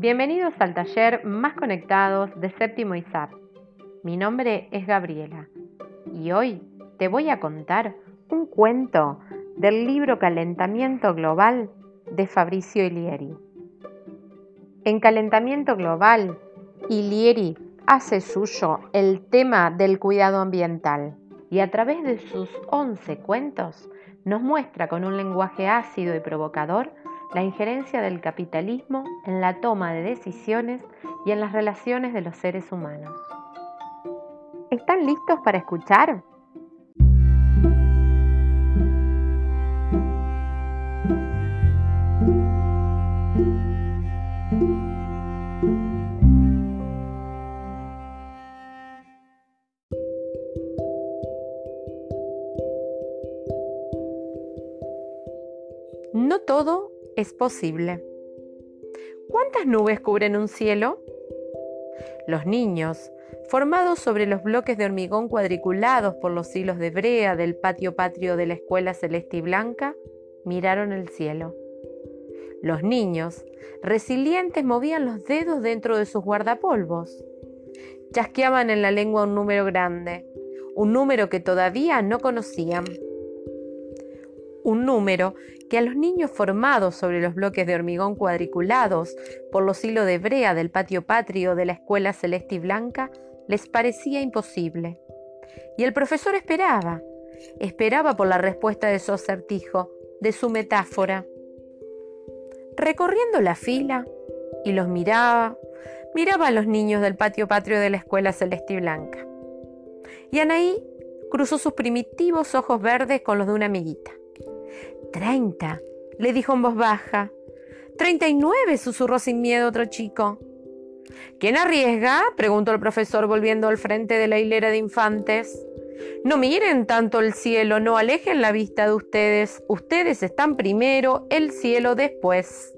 Bienvenidos al taller Más Conectados de Séptimo ISAP. Mi nombre es Gabriela y hoy te voy a contar un cuento del libro Calentamiento Global de Fabricio Ilieri. En Calentamiento Global, Ilieri hace suyo el tema del cuidado ambiental y a través de sus 11 cuentos nos muestra con un lenguaje ácido y provocador la injerencia del capitalismo en la toma de decisiones y en las relaciones de los seres humanos. ¿Están listos para escuchar? No todo es posible. ¿Cuántas nubes cubren un cielo? Los niños, formados sobre los bloques de hormigón cuadriculados por los hilos de brea del patio patrio de la escuela celeste y blanca, miraron el cielo. Los niños, resilientes, movían los dedos dentro de sus guardapolvos. Chasqueaban en la lengua un número grande, un número que todavía no conocían un número que a los niños formados sobre los bloques de hormigón cuadriculados por los hilos de brea del patio patrio de la escuela celeste y blanca les parecía imposible. Y el profesor esperaba, esperaba por la respuesta de su acertijo, de su metáfora. Recorriendo la fila, y los miraba, miraba a los niños del patio patrio de la escuela celeste y blanca. Y Anaí cruzó sus primitivos ojos verdes con los de una amiguita. Treinta, le dijo en voz baja. Treinta y nueve, susurró sin miedo otro chico. ¿Quién arriesga? preguntó el profesor volviendo al frente de la hilera de infantes. No miren tanto el cielo, no alejen la vista de ustedes. Ustedes están primero, el cielo después.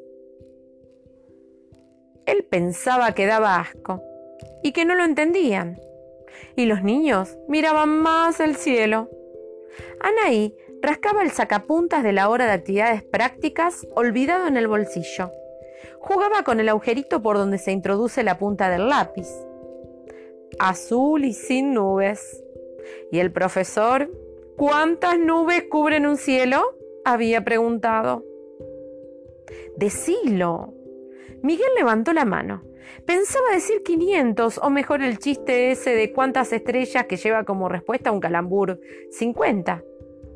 Él pensaba que daba asco y que no lo entendían. Y los niños miraban más el cielo. Anaí Rascaba el sacapuntas de la hora de actividades prácticas olvidado en el bolsillo. Jugaba con el agujerito por donde se introduce la punta del lápiz. Azul y sin nubes. ¿Y el profesor? ¿Cuántas nubes cubren un cielo? había preguntado. Decilo. Miguel levantó la mano. Pensaba decir 500 o mejor el chiste ese de cuántas estrellas que lleva como respuesta un calambur. 50.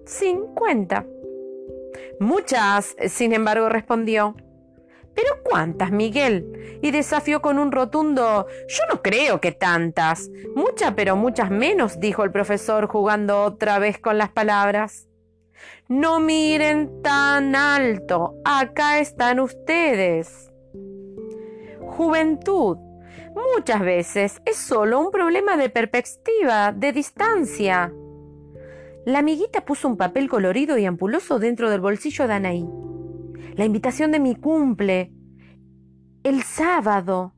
50. Muchas, sin embargo, respondió. ¿Pero cuántas, Miguel? Y desafió con un rotundo Yo no creo que tantas. Muchas, pero muchas menos, dijo el profesor, jugando otra vez con las palabras. No miren tan alto. Acá están ustedes. Juventud. Muchas veces es solo un problema de perspectiva, de distancia. La amiguita puso un papel colorido y ampuloso dentro del bolsillo de Anaí. La invitación de mi cumple. El sábado.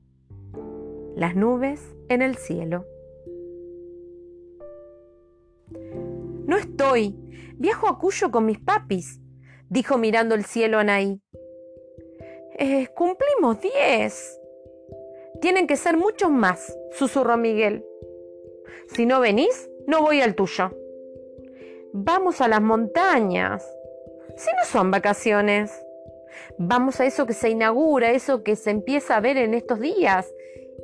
Las nubes en el cielo. No estoy. Viajo a Cuyo con mis papis, dijo mirando el cielo Anaí. Eh, cumplimos diez. Tienen que ser muchos más, susurró Miguel. Si no venís, no voy al tuyo. Vamos a las montañas. Si no son vacaciones. Vamos a eso que se inaugura, eso que se empieza a ver en estos días,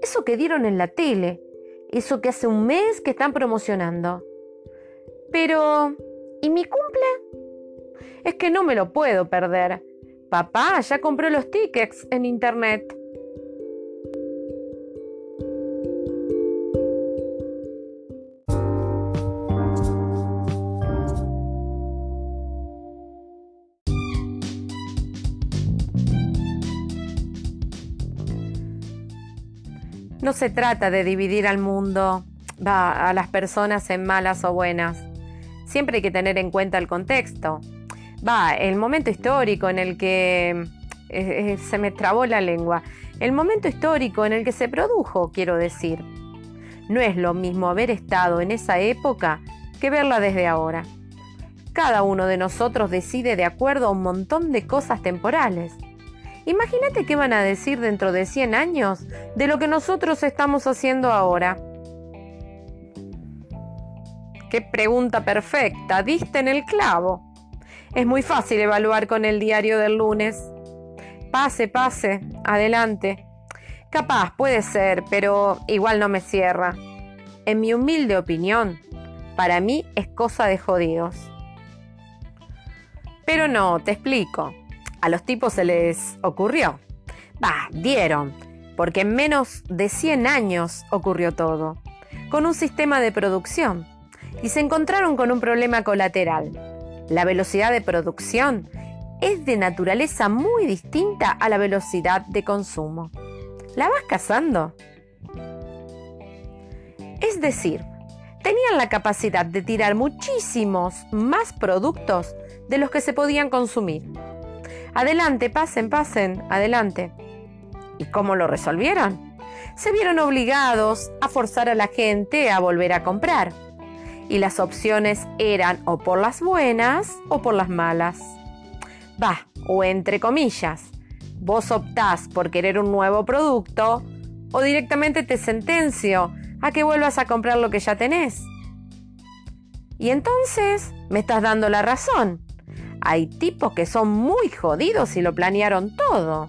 eso que dieron en la tele, eso que hace un mes que están promocionando. Pero, ¿y mi cumple? Es que no me lo puedo perder. Papá ya compró los tickets en internet. No se trata de dividir al mundo, a las personas en malas o buenas. Siempre hay que tener en cuenta el contexto. Va, el momento histórico en el que eh, eh, se me trabó la lengua. El momento histórico en el que se produjo, quiero decir. No es lo mismo haber estado en esa época que verla desde ahora. Cada uno de nosotros decide de acuerdo a un montón de cosas temporales. Imagínate qué van a decir dentro de 100 años de lo que nosotros estamos haciendo ahora. Qué pregunta perfecta, diste en el clavo. Es muy fácil evaluar con el diario del lunes. Pase, pase, adelante. Capaz, puede ser, pero igual no me cierra. En mi humilde opinión, para mí es cosa de jodidos. Pero no, te explico. A los tipos se les ocurrió. Bah, dieron, porque en menos de 100 años ocurrió todo, con un sistema de producción, y se encontraron con un problema colateral. La velocidad de producción es de naturaleza muy distinta a la velocidad de consumo. ¿La vas cazando? Es decir, tenían la capacidad de tirar muchísimos más productos de los que se podían consumir. Adelante, pasen, pasen, adelante. ¿Y cómo lo resolvieron? Se vieron obligados a forzar a la gente a volver a comprar. Y las opciones eran o por las buenas o por las malas. Va, o entre comillas, vos optás por querer un nuevo producto o directamente te sentencio a que vuelvas a comprar lo que ya tenés. Y entonces me estás dando la razón. Hay tipos que son muy jodidos y lo planearon todo.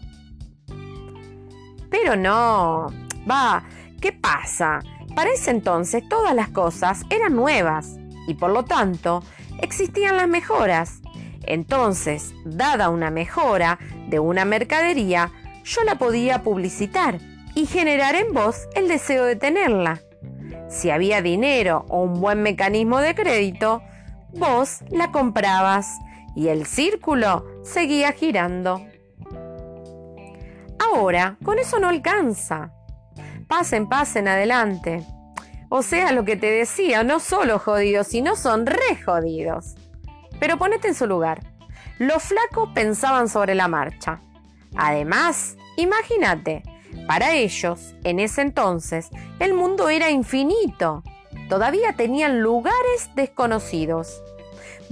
Pero no, va, ¿qué pasa? Para ese entonces todas las cosas eran nuevas y por lo tanto existían las mejoras. Entonces, dada una mejora de una mercadería, yo la podía publicitar y generar en vos el deseo de tenerla. Si había dinero o un buen mecanismo de crédito, vos la comprabas y el círculo seguía girando. Ahora, con eso no alcanza. Pasen, pasen adelante. O sea, lo que te decía, no solo jodidos, sino son re jodidos. Pero ponete en su lugar. Los flacos pensaban sobre la marcha. Además, imagínate, para ellos, en ese entonces, el mundo era infinito. Todavía tenían lugares desconocidos.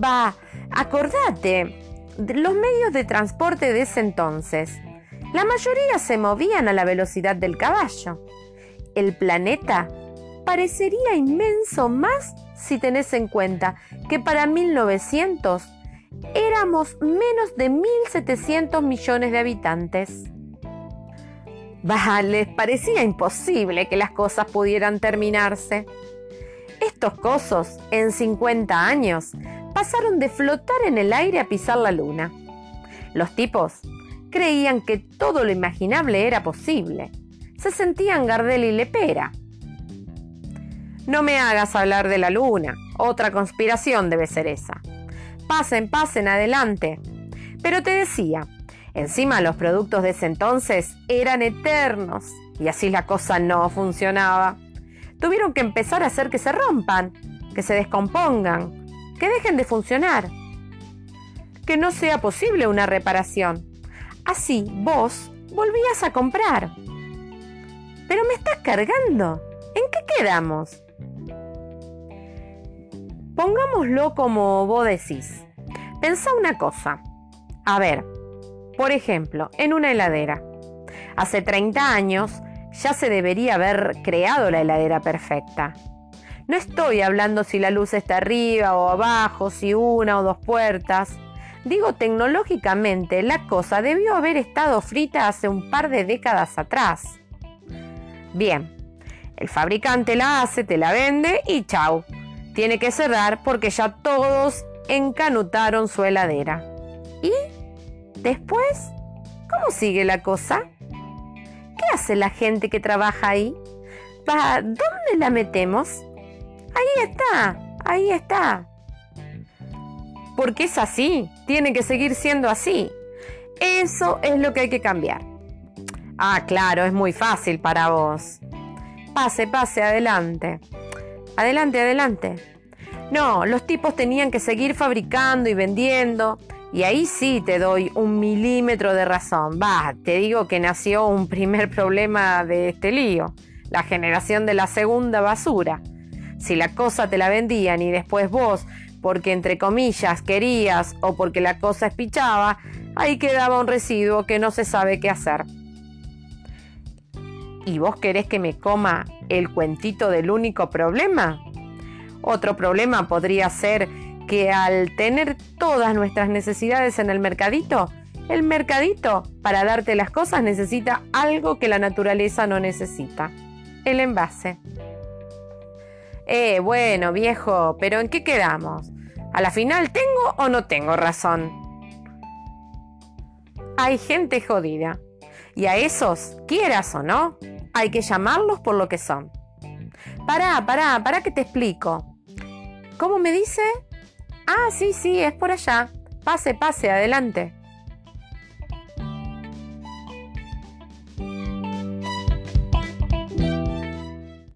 Va, acordate, los medios de transporte de ese entonces. La mayoría se movían a la velocidad del caballo. El planeta parecería inmenso más si tenés en cuenta que para 1900 éramos menos de 1.700 millones de habitantes. Bah, les parecía imposible que las cosas pudieran terminarse. Estos cosos, en 50 años, pasaron de flotar en el aire a pisar la luna. Los tipos creían que todo lo imaginable era posible. Se sentían Gardel y Lepera. No me hagas hablar de la luna. Otra conspiración debe ser esa. Pasen, pasen, adelante. Pero te decía, Encima los productos de ese entonces eran eternos y así la cosa no funcionaba. Tuvieron que empezar a hacer que se rompan, que se descompongan, que dejen de funcionar, que no sea posible una reparación. Así vos volvías a comprar. Pero me estás cargando. ¿En qué quedamos? Pongámoslo como vos decís. Pensá una cosa. A ver, por ejemplo, en una heladera. Hace 30 años ya se debería haber creado la heladera perfecta. No estoy hablando si la luz está arriba o abajo, si una o dos puertas. Digo, tecnológicamente la cosa debió haber estado frita hace un par de décadas atrás. Bien, el fabricante la hace, te la vende y chau. Tiene que cerrar porque ya todos encanutaron su heladera. ¿Y Después, ¿cómo sigue la cosa? ¿Qué hace la gente que trabaja ahí? ¿Para dónde la metemos? Ahí está, ahí está. Porque es así, tiene que seguir siendo así. Eso es lo que hay que cambiar. Ah, claro, es muy fácil para vos. Pase, pase, adelante. Adelante, adelante. No, los tipos tenían que seguir fabricando y vendiendo y ahí sí te doy un milímetro de razón. Va, te digo que nació un primer problema de este lío, la generación de la segunda basura. Si la cosa te la vendían y después vos, porque entre comillas querías o porque la cosa espichaba, ahí quedaba un residuo que no se sabe qué hacer. ¿Y vos querés que me coma el cuentito del único problema? Otro problema podría ser que al tener todas nuestras necesidades en el mercadito, el mercadito para darte las cosas necesita algo que la naturaleza no necesita, el envase. Eh, bueno, viejo, pero ¿en qué quedamos? ¿A la final tengo o no tengo razón? Hay gente jodida. Y a esos, quieras o no, hay que llamarlos por lo que son. Pará, pará, pará que te explico. ¿Cómo me dice? Ah, sí, sí, es por allá. Pase, pase, adelante.